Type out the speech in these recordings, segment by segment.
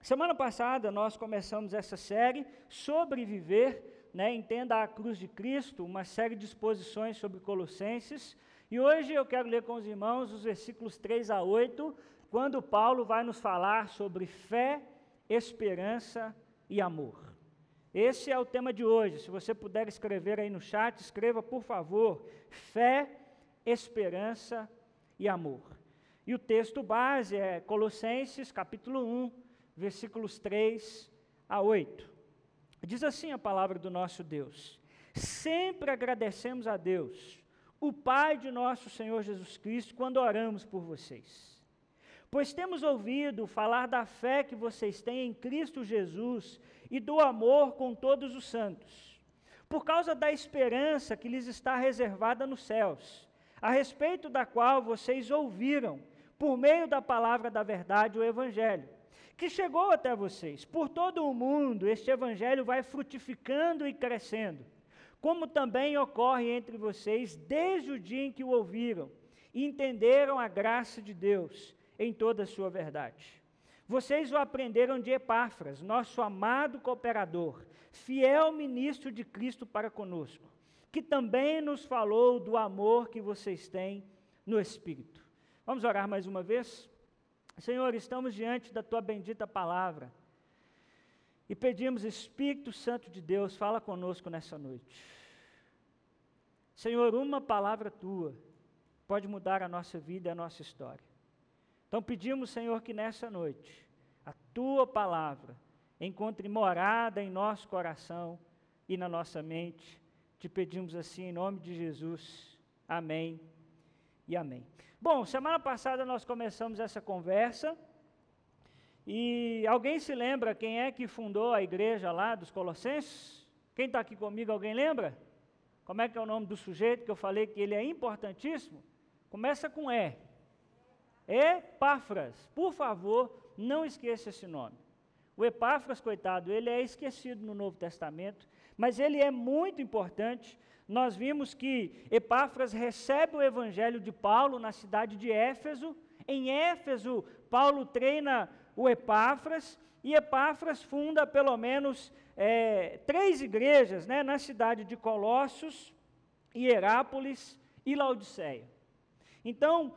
Semana passada nós começamos essa série sobre viver, né, entenda a cruz de Cristo, uma série de exposições sobre Colossenses. E hoje eu quero ler com os irmãos os versículos 3 a 8, quando Paulo vai nos falar sobre fé, esperança e amor. Esse é o tema de hoje. Se você puder escrever aí no chat, escreva por favor: fé, esperança e amor. E o texto base é Colossenses capítulo 1, versículos 3 a 8. Diz assim a palavra do nosso Deus: Sempre agradecemos a Deus, o Pai de nosso Senhor Jesus Cristo, quando oramos por vocês. Pois temos ouvido falar da fé que vocês têm em Cristo Jesus e do amor com todos os santos, por causa da esperança que lhes está reservada nos céus, a respeito da qual vocês ouviram, por meio da palavra da verdade, o Evangelho, que chegou até vocês. Por todo o mundo, este Evangelho vai frutificando e crescendo, como também ocorre entre vocês desde o dia em que o ouviram e entenderam a graça de Deus em toda a sua verdade. Vocês o aprenderam de Epáfras, nosso amado cooperador, fiel ministro de Cristo para conosco, que também nos falou do amor que vocês têm no Espírito. Vamos orar mais uma vez? Senhor, estamos diante da tua bendita palavra e pedimos, Espírito Santo de Deus, fala conosco nessa noite. Senhor, uma palavra tua pode mudar a nossa vida e a nossa história. Então pedimos, Senhor, que nessa noite a tua palavra encontre morada em nosso coração e na nossa mente. Te pedimos assim em nome de Jesus. Amém e amém. Bom, semana passada nós começamos essa conversa e alguém se lembra quem é que fundou a igreja lá dos Colossenses? Quem está aqui comigo, alguém lembra? Como é que é o nome do sujeito que eu falei que ele é importantíssimo? Começa com E. Epáfras, por favor, não esqueça esse nome. O Epáfras, coitado, ele é esquecido no Novo Testamento, mas ele é muito importante. Nós vimos que Epáfras recebe o evangelho de Paulo na cidade de Éfeso. Em Éfeso, Paulo treina o Epáfras, e Epáfras funda pelo menos é, três igrejas né, na cidade de Colossos, Hierápolis e Laodiceia. Então,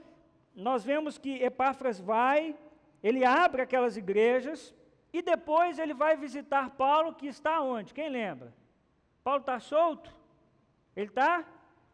nós vemos que Epáfras vai, ele abre aquelas igrejas e depois ele vai visitar Paulo, que está onde? Quem lembra? Paulo está solto? Ele está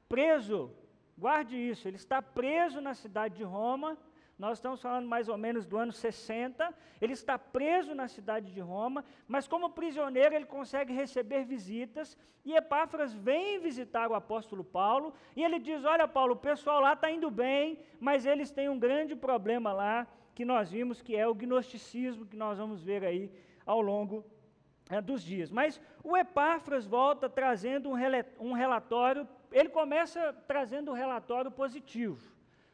preso. Guarde isso, ele está preso na cidade de Roma nós estamos falando mais ou menos do ano 60. Ele está preso na cidade de Roma, mas como prisioneiro ele consegue receber visitas. E Epáfras vem visitar o apóstolo Paulo e ele diz: Olha, Paulo, o pessoal lá está indo bem, mas eles têm um grande problema lá que nós vimos que é o gnosticismo que nós vamos ver aí ao longo é, dos dias. Mas o Epáfras volta trazendo um relatório, ele começa trazendo um relatório positivo.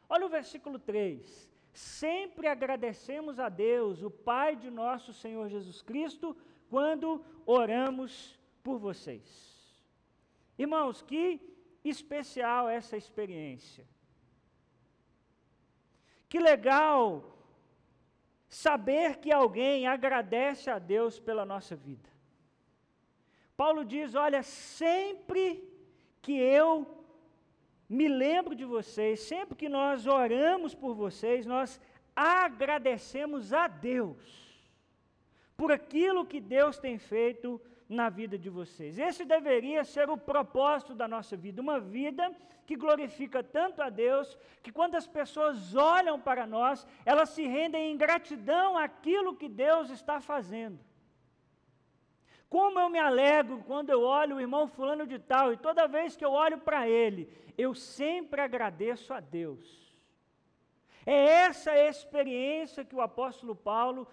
Olha o versículo 3 sempre agradecemos a Deus, o Pai de nosso Senhor Jesus Cristo, quando oramos por vocês. Irmãos, que especial essa experiência. Que legal saber que alguém agradece a Deus pela nossa vida. Paulo diz: Olha, sempre que eu me lembro de vocês, sempre que nós oramos por vocês, nós agradecemos a Deus por aquilo que Deus tem feito na vida de vocês. Esse deveria ser o propósito da nossa vida, uma vida que glorifica tanto a Deus, que quando as pessoas olham para nós, elas se rendem em gratidão àquilo que Deus está fazendo. Como eu me alegro quando eu olho o irmão fulano de tal, e toda vez que eu olho para ele, eu sempre agradeço a Deus. É essa experiência que o apóstolo Paulo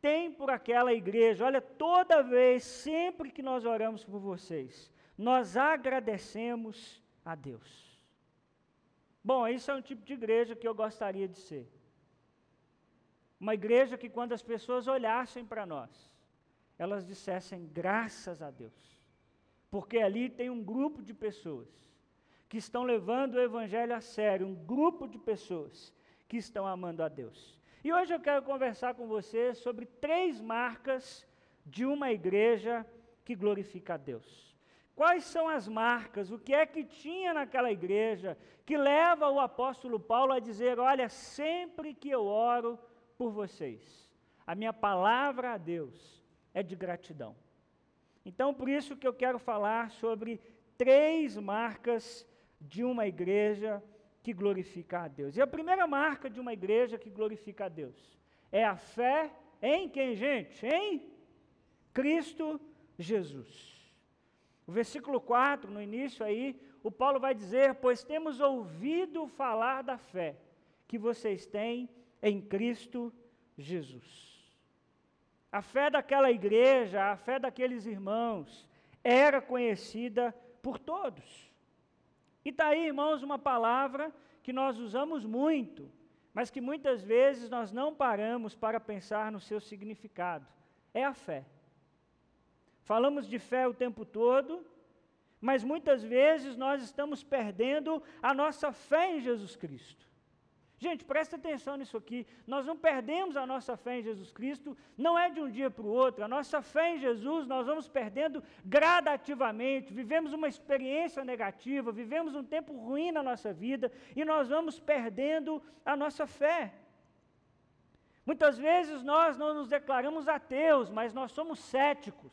tem por aquela igreja. Olha, toda vez, sempre que nós oramos por vocês, nós agradecemos a Deus. Bom, isso é um tipo de igreja que eu gostaria de ser. Uma igreja que, quando as pessoas olhassem para nós, elas dissessem graças a Deus. Porque ali tem um grupo de pessoas que estão levando o Evangelho a sério, um grupo de pessoas que estão amando a Deus. E hoje eu quero conversar com você sobre três marcas de uma igreja que glorifica a Deus. Quais são as marcas? O que é que tinha naquela igreja que leva o apóstolo Paulo a dizer: Olha, sempre que eu oro por vocês, a minha palavra a Deus é de gratidão. Então, por isso que eu quero falar sobre três marcas de uma igreja que glorifica a Deus. E a primeira marca de uma igreja que glorifica a Deus é a fé em quem, gente? Em Cristo Jesus. O versículo 4, no início aí, o Paulo vai dizer: Pois temos ouvido falar da fé que vocês têm em Cristo Jesus. A fé daquela igreja, a fé daqueles irmãos, era conhecida por todos. E está aí, irmãos, uma palavra que nós usamos muito, mas que muitas vezes nós não paramos para pensar no seu significado. É a fé. Falamos de fé o tempo todo, mas muitas vezes nós estamos perdendo a nossa fé em Jesus Cristo. Gente, presta atenção nisso aqui. Nós não perdemos a nossa fé em Jesus Cristo, não é de um dia para o outro. A nossa fé em Jesus nós vamos perdendo gradativamente. Vivemos uma experiência negativa, vivemos um tempo ruim na nossa vida e nós vamos perdendo a nossa fé. Muitas vezes nós não nos declaramos ateus, mas nós somos céticos,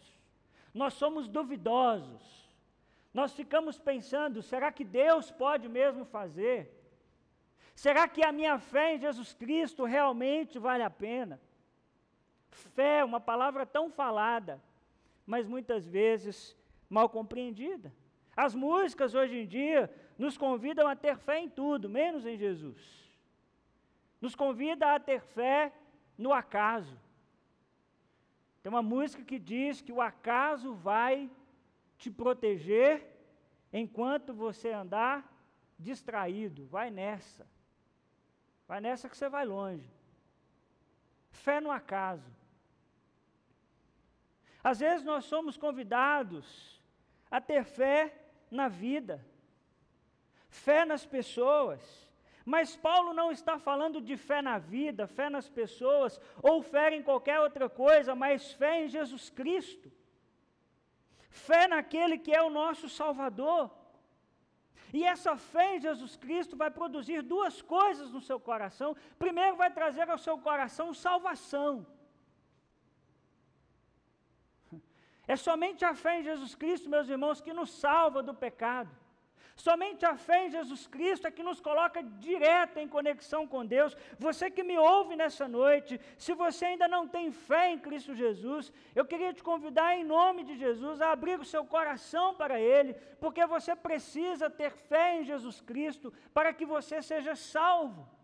nós somos duvidosos. Nós ficamos pensando: será que Deus pode mesmo fazer? Será que a minha fé em Jesus Cristo realmente vale a pena? Fé, uma palavra tão falada, mas muitas vezes mal compreendida. As músicas hoje em dia nos convidam a ter fé em tudo, menos em Jesus. Nos convida a ter fé no acaso. Tem uma música que diz que o acaso vai te proteger enquanto você andar distraído. Vai nessa. Vai nessa que você vai longe. Fé no acaso. Às vezes nós somos convidados a ter fé na vida, fé nas pessoas. Mas Paulo não está falando de fé na vida, fé nas pessoas, ou fé em qualquer outra coisa, mas fé em Jesus Cristo. Fé naquele que é o nosso Salvador. E essa fé em Jesus Cristo vai produzir duas coisas no seu coração. Primeiro, vai trazer ao seu coração salvação. É somente a fé em Jesus Cristo, meus irmãos, que nos salva do pecado. Somente a fé em Jesus Cristo é que nos coloca direto em conexão com Deus. Você que me ouve nessa noite, se você ainda não tem fé em Cristo Jesus, eu queria te convidar em nome de Jesus a abrir o seu coração para Ele, porque você precisa ter fé em Jesus Cristo para que você seja salvo.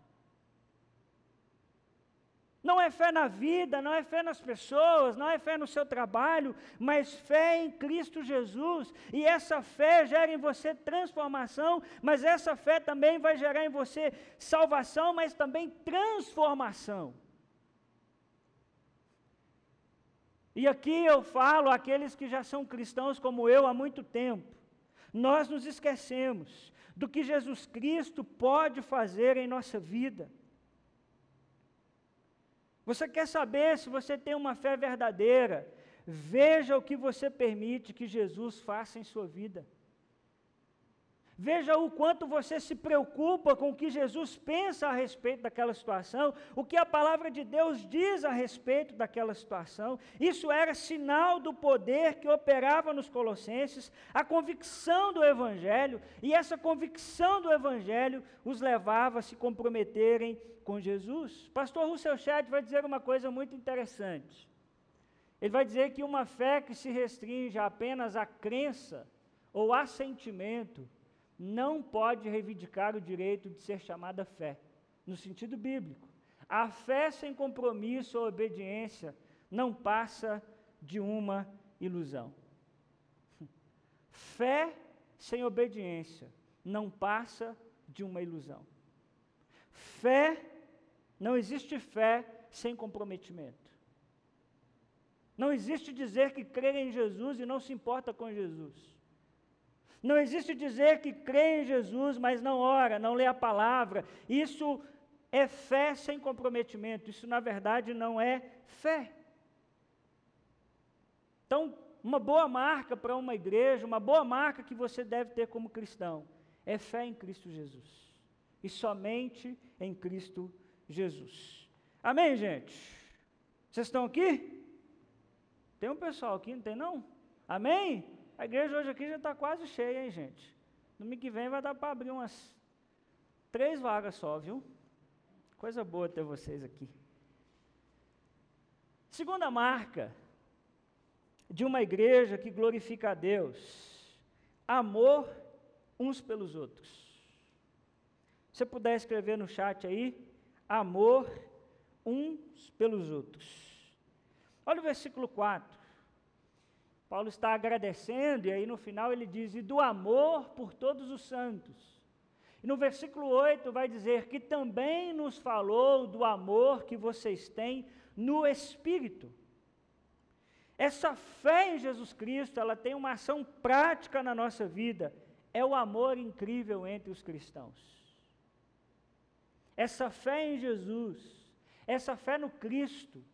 Não é fé na vida, não é fé nas pessoas, não é fé no seu trabalho, mas fé em Cristo Jesus. E essa fé gera em você transformação, mas essa fé também vai gerar em você salvação, mas também transformação. E aqui eu falo àqueles que já são cristãos como eu há muito tempo. Nós nos esquecemos do que Jesus Cristo pode fazer em nossa vida. Você quer saber se você tem uma fé verdadeira? Veja o que você permite que Jesus faça em sua vida. Veja o quanto você se preocupa com o que Jesus pensa a respeito daquela situação, o que a palavra de Deus diz a respeito daquela situação. Isso era sinal do poder que operava nos Colossenses, a convicção do Evangelho, e essa convicção do Evangelho os levava a se comprometerem com Jesus. Pastor Russell Chat vai dizer uma coisa muito interessante. Ele vai dizer que uma fé que se restringe apenas à crença ou a sentimento não pode reivindicar o direito de ser chamada fé, no sentido bíblico. A fé sem compromisso ou obediência não passa de uma ilusão. Fé sem obediência não passa de uma ilusão. Fé, não existe fé sem comprometimento. Não existe dizer que crê em Jesus e não se importa com Jesus. Não existe dizer que crê em Jesus, mas não ora, não lê a palavra. Isso é fé sem comprometimento. Isso, na verdade, não é fé. Então, uma boa marca para uma igreja, uma boa marca que você deve ter como cristão, é fé em Cristo Jesus. E somente em Cristo Jesus. Amém, gente? Vocês estão aqui? Tem um pessoal aqui, não tem não? Amém? A igreja hoje aqui já está quase cheia, hein, gente? Domingo que vem vai dar para abrir umas três vagas só, viu? Coisa boa ter vocês aqui. Segunda marca de uma igreja que glorifica a Deus: amor uns pelos outros. Se você puder escrever no chat aí, amor uns pelos outros. Olha o versículo 4. Paulo está agradecendo, e aí no final ele diz: e do amor por todos os santos. E no versículo 8 vai dizer que também nos falou do amor que vocês têm no Espírito. Essa fé em Jesus Cristo, ela tem uma ação prática na nossa vida, é o amor incrível entre os cristãos. Essa fé em Jesus, essa fé no Cristo,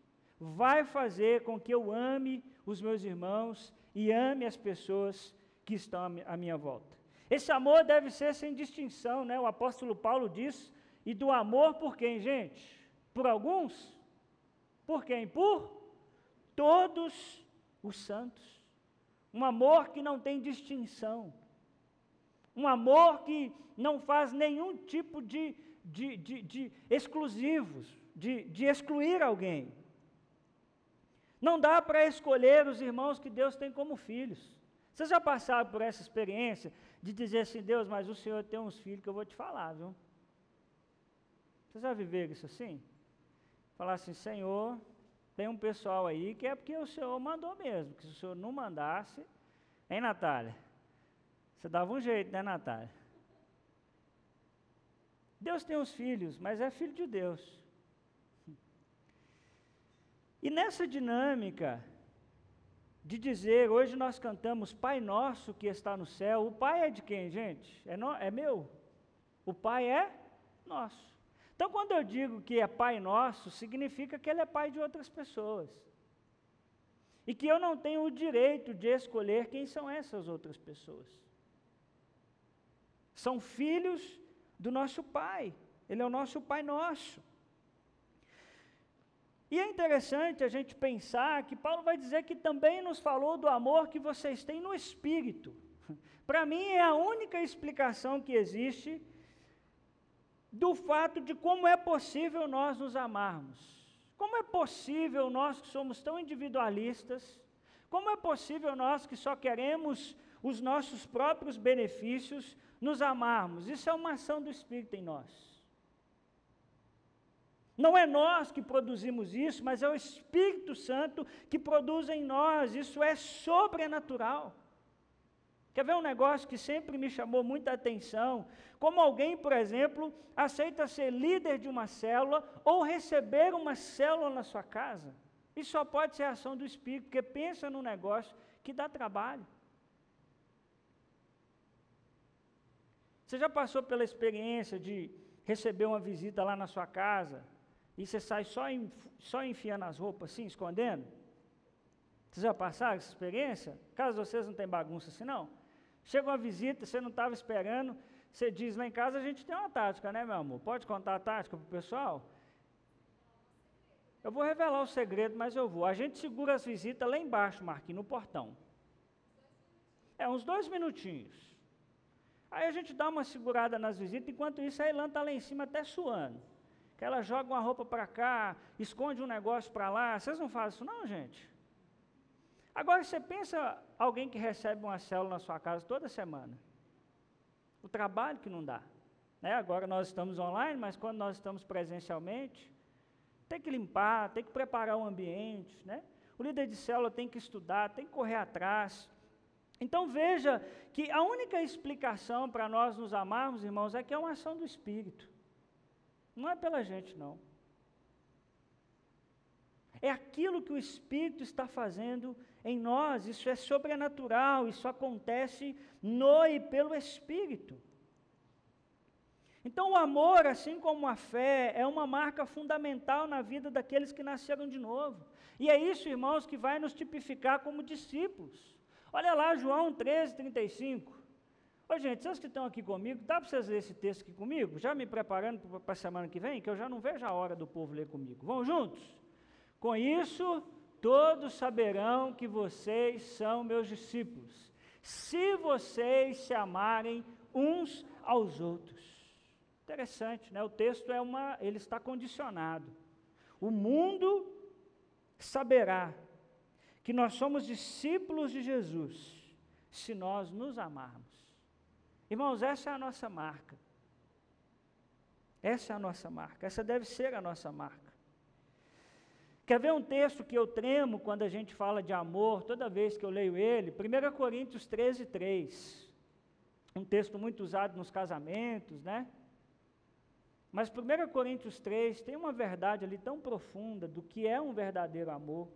vai fazer com que eu ame os meus irmãos e ame as pessoas que estão à minha volta. Esse amor deve ser sem distinção, né? O apóstolo Paulo diz, e do amor por quem, gente? Por alguns? Por quem? Por todos os santos. Um amor que não tem distinção. Um amor que não faz nenhum tipo de, de, de, de exclusivos, de, de excluir alguém. Não dá para escolher os irmãos que Deus tem como filhos. Vocês já passaram por essa experiência de dizer assim, Deus, mas o Senhor tem uns filhos que eu vou te falar, viu? Vocês já viveram isso assim? Falar assim, Senhor, tem um pessoal aí que é porque o Senhor mandou mesmo, que se o Senhor não mandasse, hein, Natália? Você dava um jeito, né, Natália? Deus tem uns filhos, mas é filho de Deus. E nessa dinâmica de dizer, hoje nós cantamos Pai Nosso que está no céu, o Pai é de quem, gente? É, no, é meu. O Pai é nosso. Então, quando eu digo que é Pai Nosso, significa que Ele é Pai de outras pessoas. E que eu não tenho o direito de escolher quem são essas outras pessoas. São filhos do nosso Pai. Ele é o nosso Pai Nosso. E é interessante a gente pensar que Paulo vai dizer que também nos falou do amor que vocês têm no espírito. Para mim é a única explicação que existe do fato de como é possível nós nos amarmos. Como é possível nós que somos tão individualistas, como é possível nós que só queremos os nossos próprios benefícios nos amarmos? Isso é uma ação do Espírito em nós. Não é nós que produzimos isso, mas é o Espírito Santo que produz em nós. Isso é sobrenatural. Quer ver um negócio que sempre me chamou muita atenção? Como alguém, por exemplo, aceita ser líder de uma célula ou receber uma célula na sua casa. Isso só pode ser ação do Espírito, porque pensa num negócio que dá trabalho. Você já passou pela experiência de receber uma visita lá na sua casa e você sai só, só enfiando as roupas assim, escondendo? Vocês já passaram essa experiência? Caso vocês não tenham bagunça assim, não. Chega uma visita, você não estava esperando, você diz, lá em casa a gente tem uma tática, né, meu amor? Pode contar a tática para o pessoal? Eu vou revelar o segredo, mas eu vou. A gente segura as visitas lá embaixo, Marquinhos, no portão. É, uns dois minutinhos. Aí a gente dá uma segurada nas visitas, enquanto isso a Elan está lá em cima até suando ela joga uma roupa para cá, esconde um negócio para lá. Vocês não fazem isso, não, gente? Agora, você pensa alguém que recebe uma célula na sua casa toda semana. O trabalho que não dá. Né? Agora nós estamos online, mas quando nós estamos presencialmente, tem que limpar, tem que preparar o ambiente. Né? O líder de célula tem que estudar, tem que correr atrás. Então veja que a única explicação para nós nos amarmos, irmãos, é que é uma ação do Espírito. Não é pela gente, não. É aquilo que o Espírito está fazendo em nós, isso é sobrenatural, isso acontece no e pelo Espírito. Então, o amor, assim como a fé, é uma marca fundamental na vida daqueles que nasceram de novo. E é isso, irmãos, que vai nos tipificar como discípulos. Olha lá, João 13, 35. Ô, gente, vocês que estão aqui comigo, dá para vocês lerem esse texto aqui comigo? Já me preparando para a semana que vem, que eu já não vejo a hora do povo ler comigo. Vão juntos? Com isso, todos saberão que vocês são meus discípulos, se vocês se amarem uns aos outros. Interessante, né? O texto é uma, ele está condicionado. O mundo saberá que nós somos discípulos de Jesus se nós nos amarmos. Irmãos, essa é a nossa marca. Essa é a nossa marca. Essa deve ser a nossa marca. Quer ver um texto que eu tremo quando a gente fala de amor, toda vez que eu leio ele? 1 Coríntios 13, 3. Um texto muito usado nos casamentos, né? Mas 1 Coríntios 3 tem uma verdade ali tão profunda do que é um verdadeiro amor.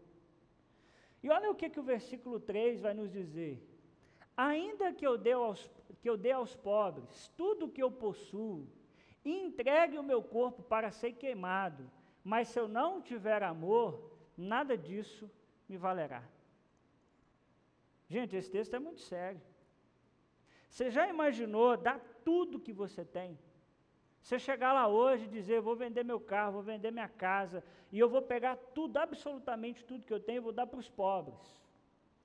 E olha o que, que o versículo 3 vai nos dizer. Ainda que eu dê aos, que eu dê aos pobres tudo o que eu possuo, e entregue o meu corpo para ser queimado, mas se eu não tiver amor, nada disso me valerá. Gente, esse texto é muito sério. Você já imaginou dar tudo que você tem? Você chegar lá hoje e dizer, vou vender meu carro, vou vender minha casa, e eu vou pegar tudo, absolutamente tudo que eu tenho, e vou dar para os pobres.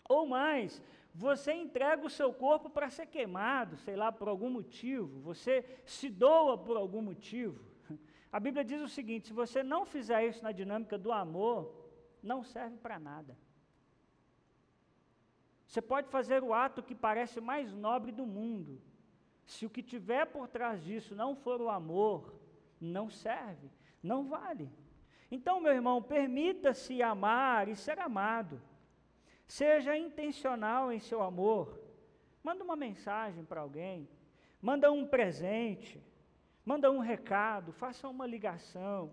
Ou mais, você entrega o seu corpo para ser queimado, sei lá, por algum motivo, você se doa por algum motivo. A Bíblia diz o seguinte: se você não fizer isso na dinâmica do amor, não serve para nada. Você pode fazer o ato que parece mais nobre do mundo. Se o que tiver por trás disso não for o amor, não serve, não vale. Então, meu irmão, permita-se amar e ser amado. Seja intencional em seu amor. Manda uma mensagem para alguém, manda um presente, manda um recado, faça uma ligação.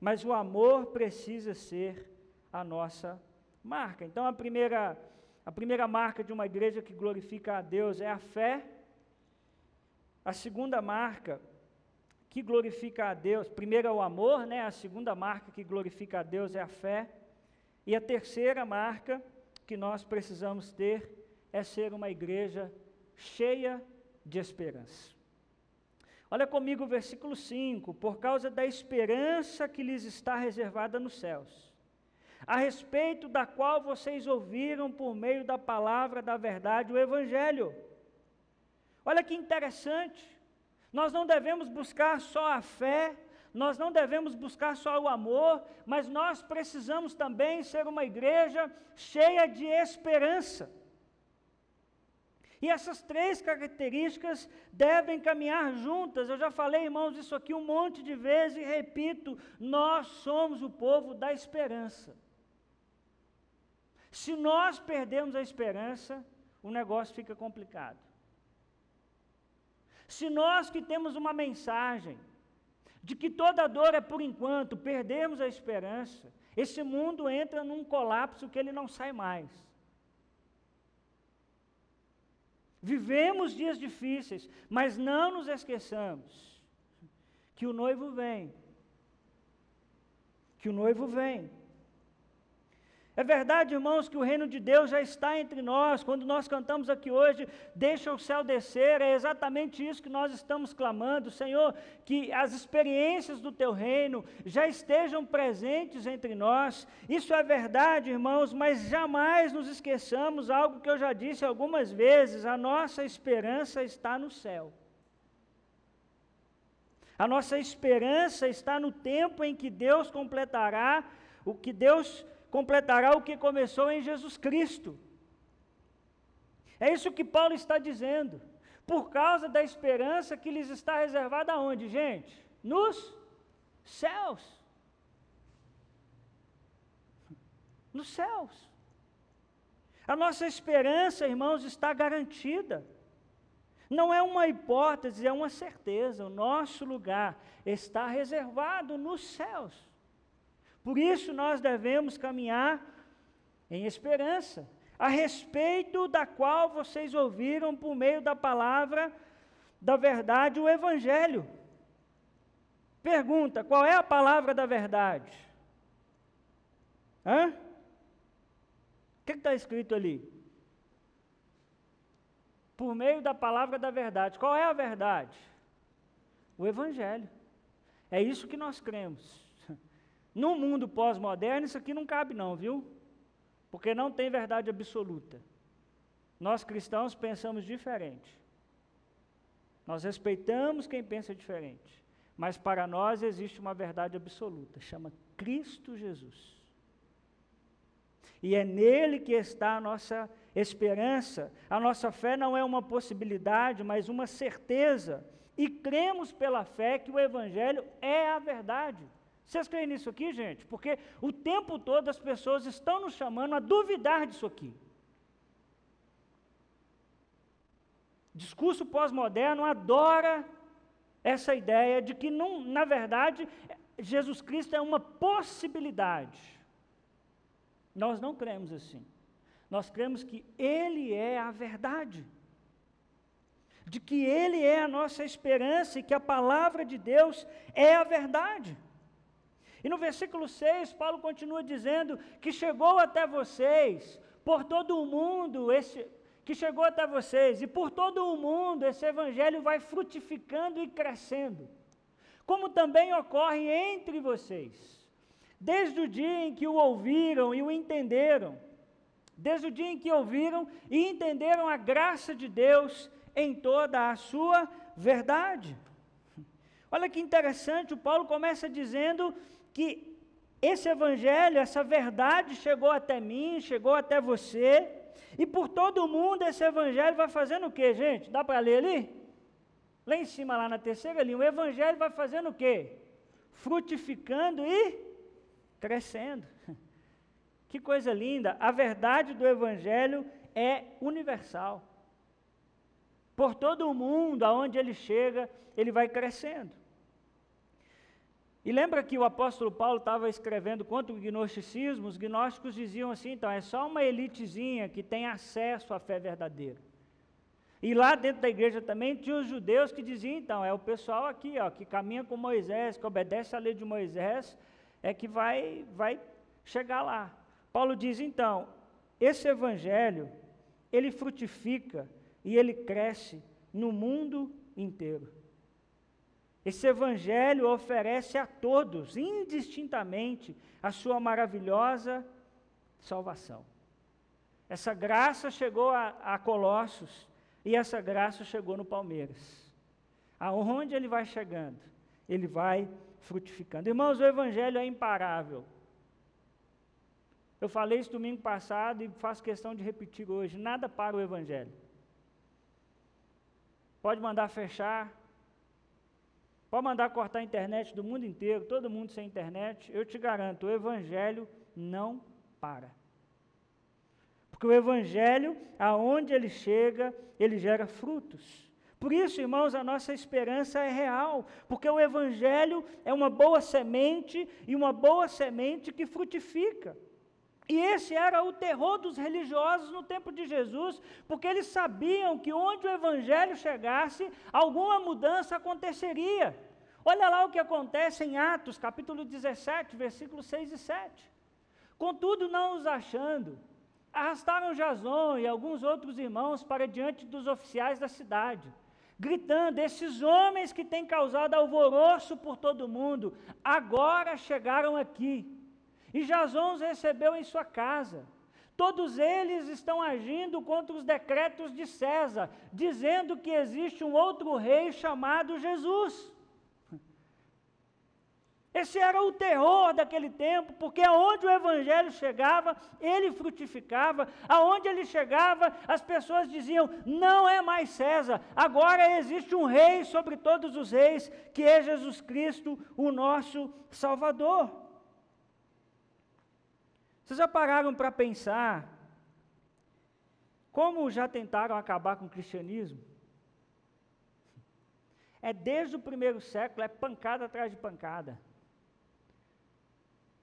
Mas o amor precisa ser a nossa marca. Então a primeira a primeira marca de uma igreja que glorifica a Deus é a fé. A segunda marca que glorifica a Deus, primeiro é o amor, né? A segunda marca que glorifica a Deus é a fé. E a terceira marca que nós precisamos ter é ser uma igreja cheia de esperança. Olha comigo o versículo 5: por causa da esperança que lhes está reservada nos céus, a respeito da qual vocês ouviram por meio da palavra da verdade o Evangelho. Olha que interessante, nós não devemos buscar só a fé, nós não devemos buscar só o amor, mas nós precisamos também ser uma igreja cheia de esperança. E essas três características devem caminhar juntas. Eu já falei, irmãos, isso aqui um monte de vezes e repito: nós somos o povo da esperança. Se nós perdemos a esperança, o negócio fica complicado. Se nós que temos uma mensagem, de que toda dor é por enquanto, perdemos a esperança, esse mundo entra num colapso que ele não sai mais. Vivemos dias difíceis, mas não nos esqueçamos que o noivo vem. Que o noivo vem. É verdade, irmãos, que o reino de Deus já está entre nós. Quando nós cantamos aqui hoje, deixa o céu descer, é exatamente isso que nós estamos clamando, Senhor, que as experiências do teu reino já estejam presentes entre nós. Isso é verdade, irmãos, mas jamais nos esqueçamos algo que eu já disse algumas vezes: a nossa esperança está no céu. A nossa esperança está no tempo em que Deus completará o que Deus completará o que começou em Jesus Cristo. É isso que Paulo está dizendo. Por causa da esperança que lhes está reservada aonde, gente? Nos céus. Nos céus. A nossa esperança, irmãos, está garantida. Não é uma hipótese, é uma certeza. O nosso lugar está reservado nos céus. Por isso nós devemos caminhar em esperança, a respeito da qual vocês ouviram por meio da palavra da verdade o Evangelho. Pergunta: qual é a palavra da verdade? Hã? O que está escrito ali? Por meio da palavra da verdade. Qual é a verdade? O Evangelho. É isso que nós cremos. No mundo pós-moderno, isso aqui não cabe, não, viu? Porque não tem verdade absoluta. Nós cristãos pensamos diferente. Nós respeitamos quem pensa diferente. Mas para nós existe uma verdade absoluta, chama Cristo Jesus. E é nele que está a nossa esperança. A nossa fé não é uma possibilidade, mas uma certeza. E cremos pela fé que o Evangelho é a verdade. Vocês creem nisso aqui, gente? Porque o tempo todo as pessoas estão nos chamando a duvidar disso aqui. Discurso pós-moderno adora essa ideia de que, na verdade, Jesus Cristo é uma possibilidade. Nós não cremos assim. Nós cremos que Ele é a verdade. De que Ele é a nossa esperança e que a palavra de Deus é a verdade. E no versículo 6, Paulo continua dizendo que chegou até vocês, por todo o mundo, esse, que chegou até vocês, e por todo o mundo esse evangelho vai frutificando e crescendo, como também ocorre entre vocês, desde o dia em que o ouviram e o entenderam, desde o dia em que ouviram e entenderam a graça de Deus em toda a sua verdade. Olha que interessante, o Paulo começa dizendo que esse evangelho, essa verdade chegou até mim, chegou até você, e por todo mundo esse evangelho vai fazendo o que, gente? Dá para ler ali? Lá em cima, lá na terceira linha, o evangelho vai fazendo o quê? Frutificando e crescendo. Que coisa linda! A verdade do evangelho é universal. Por todo o mundo, aonde ele chega, ele vai crescendo. E lembra que o apóstolo Paulo estava escrevendo contra o gnosticismo? Os gnósticos diziam assim: então, é só uma elitezinha que tem acesso à fé verdadeira. E lá dentro da igreja também tinha os judeus que diziam: então, é o pessoal aqui, ó, que caminha com Moisés, que obedece à lei de Moisés, é que vai, vai chegar lá. Paulo diz: então, esse evangelho, ele frutifica e ele cresce no mundo inteiro. Esse evangelho oferece a todos, indistintamente, a sua maravilhosa salvação. Essa graça chegou a, a Colossos e essa graça chegou no Palmeiras. Aonde ele vai chegando? Ele vai frutificando. Irmãos, o evangelho é imparável. Eu falei isso domingo passado e faço questão de repetir hoje. Nada para o evangelho. Pode mandar fechar, Pode mandar cortar a internet do mundo inteiro, todo mundo sem internet. Eu te garanto, o Evangelho não para. Porque o Evangelho, aonde ele chega, ele gera frutos. Por isso, irmãos, a nossa esperança é real, porque o Evangelho é uma boa semente e uma boa semente que frutifica. E esse era o terror dos religiosos no tempo de Jesus, porque eles sabiam que onde o evangelho chegasse, alguma mudança aconteceria. Olha lá o que acontece em Atos, capítulo 17, versículos 6 e 7. Contudo, não os achando, arrastaram Jason e alguns outros irmãos para diante dos oficiais da cidade, gritando: Esses homens que têm causado alvoroço por todo mundo, agora chegaram aqui e Jason os recebeu em sua casa. Todos eles estão agindo contra os decretos de César, dizendo que existe um outro rei chamado Jesus. Esse era o terror daquele tempo, porque aonde o evangelho chegava, ele frutificava, aonde ele chegava, as pessoas diziam: não é mais César, agora existe um rei sobre todos os reis, que é Jesus Cristo, o nosso Salvador. Vocês já pararam para pensar como já tentaram acabar com o cristianismo? É desde o primeiro século, é pancada atrás de pancada.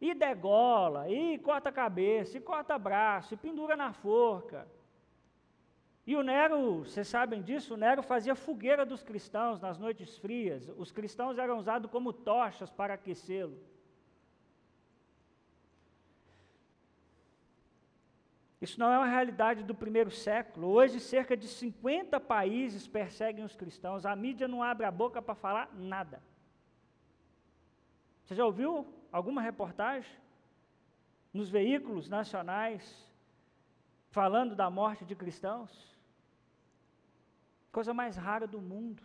E degola, e corta a cabeça, e corta braço, e pendura na forca. E o Nero, vocês sabem disso, o Nero fazia fogueira dos cristãos nas noites frias. Os cristãos eram usados como tochas para aquecê-lo. Isso não é uma realidade do primeiro século. Hoje, cerca de 50 países perseguem os cristãos. A mídia não abre a boca para falar nada. Você já ouviu alguma reportagem nos veículos nacionais falando da morte de cristãos? Coisa mais rara do mundo.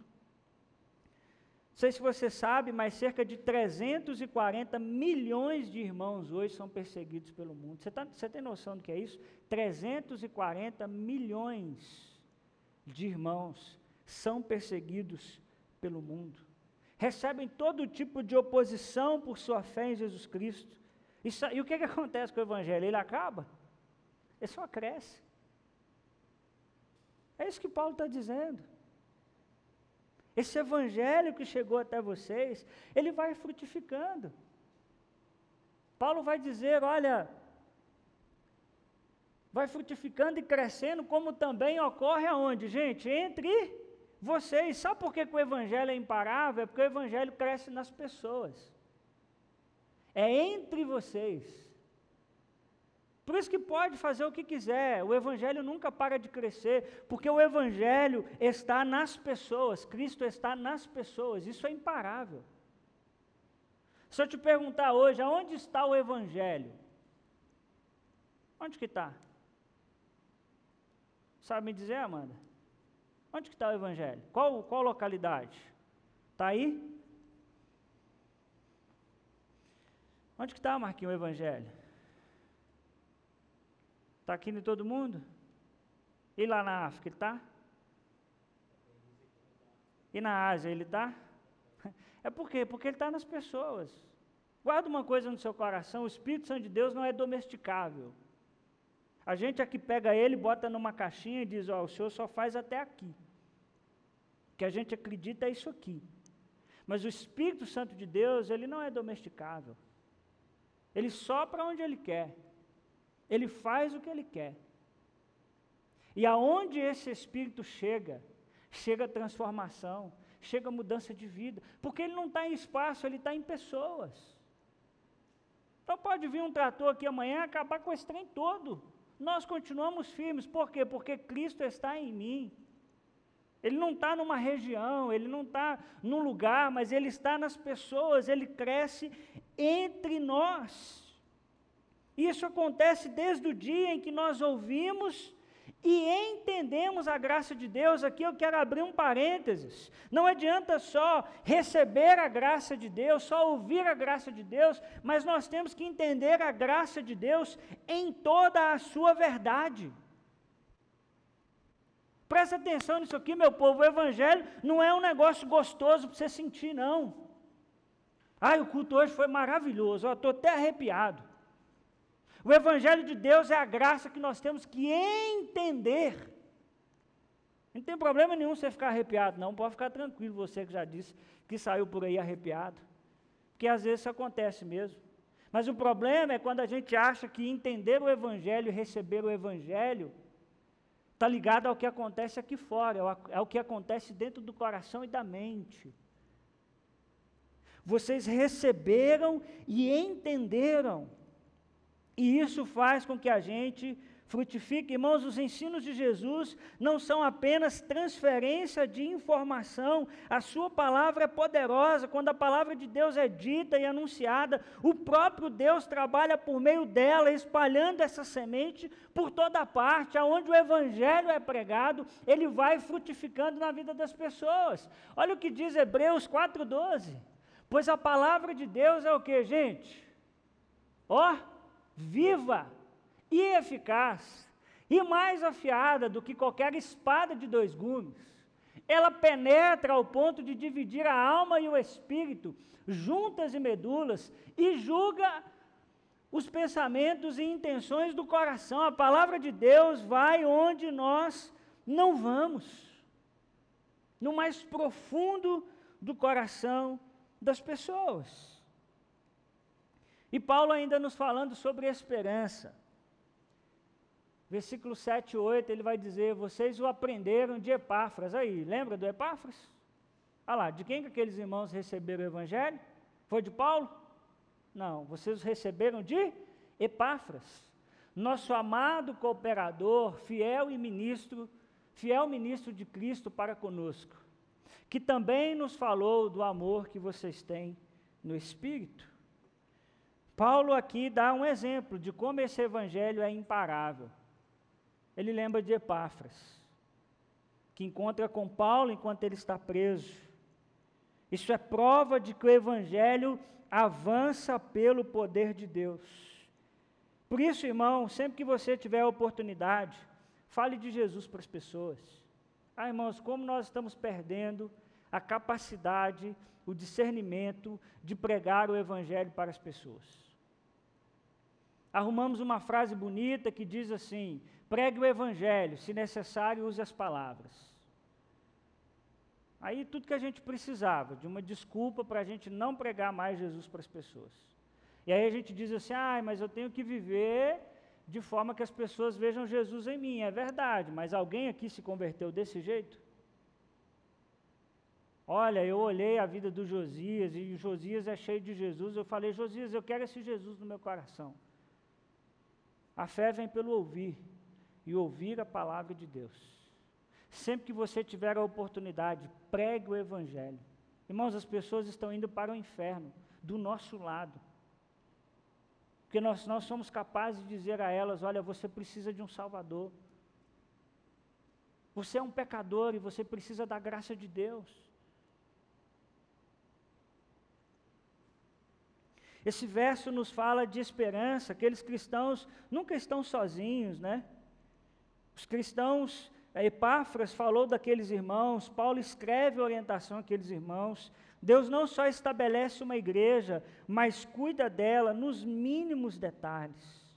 Não sei se você sabe, mas cerca de 340 milhões de irmãos hoje são perseguidos pelo mundo. Você, tá, você tem noção do que é isso? 340 milhões de irmãos são perseguidos pelo mundo. Recebem todo tipo de oposição por sua fé em Jesus Cristo. Isso, e o que, que acontece com o Evangelho? Ele acaba? Ele só cresce. É isso que Paulo está dizendo. Esse evangelho que chegou até vocês, ele vai frutificando. Paulo vai dizer: olha, vai frutificando e crescendo, como também ocorre aonde, gente? Entre vocês. Sabe por que, o evangelho é imparável? É porque o evangelho cresce nas pessoas. É entre vocês. Por isso que pode fazer o que quiser, o Evangelho nunca para de crescer, porque o Evangelho está nas pessoas, Cristo está nas pessoas, isso é imparável. Se eu te perguntar hoje, aonde está o Evangelho? Onde que está? Sabe me dizer, Amanda? Onde que está o Evangelho? Qual, qual localidade? Está aí? Onde que está, Marquinhos, o Evangelho? Está aqui em todo mundo? E lá na África, ele está? E na Ásia, ele está? É por quê? Porque ele está nas pessoas. Guarda uma coisa no seu coração: o Espírito Santo de Deus não é domesticável. A gente aqui pega ele, bota numa caixinha e diz: Ó, o senhor só faz até aqui. O que a gente acredita é isso aqui. Mas o Espírito Santo de Deus, ele não é domesticável. Ele sopra onde ele quer. Ele faz o que ele quer. E aonde esse espírito chega, chega transformação, chega mudança de vida, porque ele não está em espaço, ele está em pessoas. Então pode vir um trator aqui amanhã e acabar com esse trem todo. Nós continuamos firmes, por quê? Porque Cristo está em mim. Ele não está numa região, ele não está num lugar, mas ele está nas pessoas, ele cresce entre nós. Isso acontece desde o dia em que nós ouvimos e entendemos a graça de Deus. Aqui eu quero abrir um parênteses. Não adianta só receber a graça de Deus, só ouvir a graça de Deus, mas nós temos que entender a graça de Deus em toda a sua verdade. Presta atenção nisso aqui, meu povo. O Evangelho não é um negócio gostoso para você sentir, não. Ai, o culto hoje foi maravilhoso. Estou até arrepiado. O Evangelho de Deus é a graça que nós temos que entender. Não tem problema nenhum você ficar arrepiado, não. Pode ficar tranquilo, você que já disse que saiu por aí arrepiado. Porque às vezes isso acontece mesmo. Mas o problema é quando a gente acha que entender o Evangelho e receber o Evangelho está ligado ao que acontece aqui fora, é o que acontece dentro do coração e da mente. Vocês receberam e entenderam e isso faz com que a gente frutifique. Irmãos, os ensinos de Jesus não são apenas transferência de informação, a sua palavra é poderosa. Quando a palavra de Deus é dita e anunciada, o próprio Deus trabalha por meio dela, espalhando essa semente por toda parte. Aonde o evangelho é pregado, ele vai frutificando na vida das pessoas. Olha o que diz Hebreus 4:12. Pois a palavra de Deus é o que, gente? Ó, oh, viva e eficaz, e mais afiada do que qualquer espada de dois gumes. Ela penetra ao ponto de dividir a alma e o espírito, juntas e medulas, e julga os pensamentos e intenções do coração. A palavra de Deus vai onde nós não vamos no mais profundo do coração das pessoas. E Paulo ainda nos falando sobre esperança. versículo 7 e 8, ele vai dizer: Vocês o aprenderam de Epáfras. Aí, lembra do Epáfras? Olha lá, de quem que aqueles irmãos receberam o Evangelho? Foi de Paulo? Não, vocês receberam de Epáfras, nosso amado cooperador, fiel e ministro, fiel ministro de Cristo para conosco, que também nos falou do amor que vocês têm no Espírito. Paulo aqui dá um exemplo de como esse evangelho é imparável. Ele lembra de Epáfras, que encontra com Paulo enquanto ele está preso. Isso é prova de que o evangelho avança pelo poder de Deus. Por isso, irmão, sempre que você tiver a oportunidade, fale de Jesus para as pessoas. Ah, irmãos, como nós estamos perdendo a capacidade, o discernimento de pregar o Evangelho para as pessoas. Arrumamos uma frase bonita que diz assim: pregue o Evangelho, se necessário, use as palavras. Aí tudo que a gente precisava, de uma desculpa para a gente não pregar mais Jesus para as pessoas. E aí a gente diz assim, ah, mas eu tenho que viver de forma que as pessoas vejam Jesus em mim. É verdade, mas alguém aqui se converteu desse jeito? Olha, eu olhei a vida do Josias e o Josias é cheio de Jesus. Eu falei, Josias, eu quero esse Jesus no meu coração. A fé vem pelo ouvir e ouvir a palavra de Deus. Sempre que você tiver a oportunidade, pregue o Evangelho. Irmãos, as pessoas estão indo para o inferno, do nosso lado. Porque nós somos capazes de dizer a elas: olha, você precisa de um Salvador. Você é um pecador e você precisa da graça de Deus. Esse verso nos fala de esperança, aqueles cristãos nunca estão sozinhos, né? Os cristãos a Epáfras falou daqueles irmãos, Paulo escreve orientação àqueles irmãos. Deus não só estabelece uma igreja, mas cuida dela nos mínimos detalhes.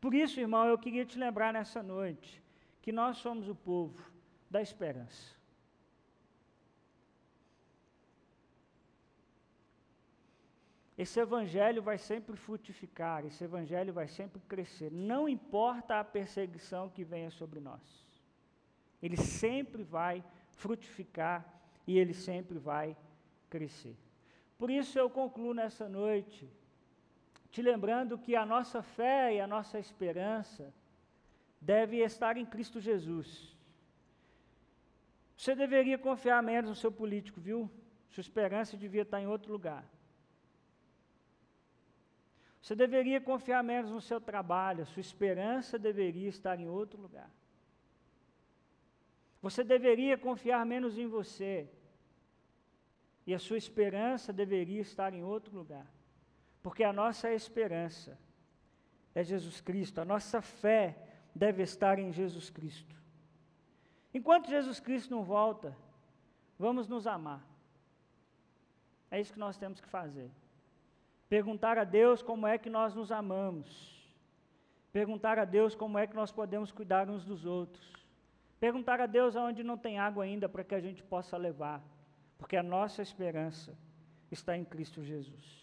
Por isso, irmão, eu queria te lembrar nessa noite que nós somos o povo da esperança. Esse evangelho vai sempre frutificar, esse evangelho vai sempre crescer, não importa a perseguição que venha sobre nós. Ele sempre vai frutificar e ele sempre vai crescer. Por isso eu concluo nessa noite, te lembrando que a nossa fé e a nossa esperança deve estar em Cristo Jesus. Você deveria confiar menos no seu político, viu? Sua esperança devia estar em outro lugar. Você deveria confiar menos no seu trabalho, sua esperança deveria estar em outro lugar. Você deveria confiar menos em você. E a sua esperança deveria estar em outro lugar. Porque a nossa esperança é Jesus Cristo, a nossa fé deve estar em Jesus Cristo. Enquanto Jesus Cristo não volta, vamos nos amar. É isso que nós temos que fazer. Perguntar a Deus como é que nós nos amamos. Perguntar a Deus como é que nós podemos cuidar uns dos outros. Perguntar a Deus aonde não tem água ainda para que a gente possa levar, porque a nossa esperança está em Cristo Jesus.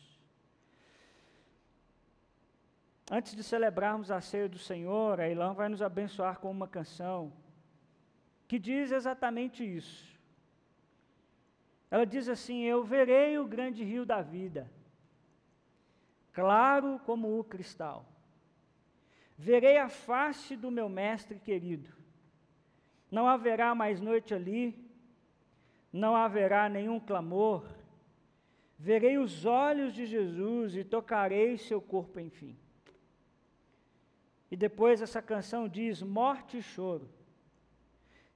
Antes de celebrarmos a ceia do Senhor, a Ilan vai nos abençoar com uma canção que diz exatamente isso. Ela diz assim: Eu verei o grande rio da vida, claro como o cristal. Verei a face do meu mestre querido não haverá mais noite ali, não haverá nenhum clamor. Verei os olhos de Jesus e tocarei seu corpo, enfim. E depois essa canção diz: morte e choro,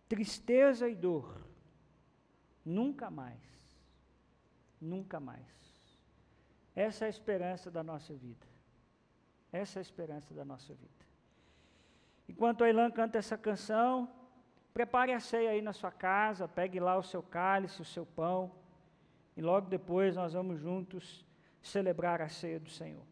tristeza e dor, nunca mais, nunca mais. Essa é a esperança da nossa vida. Essa é a esperança da nossa vida. Enquanto a Ilan canta essa canção, Prepare a ceia aí na sua casa, pegue lá o seu cálice, o seu pão, e logo depois nós vamos juntos celebrar a ceia do Senhor.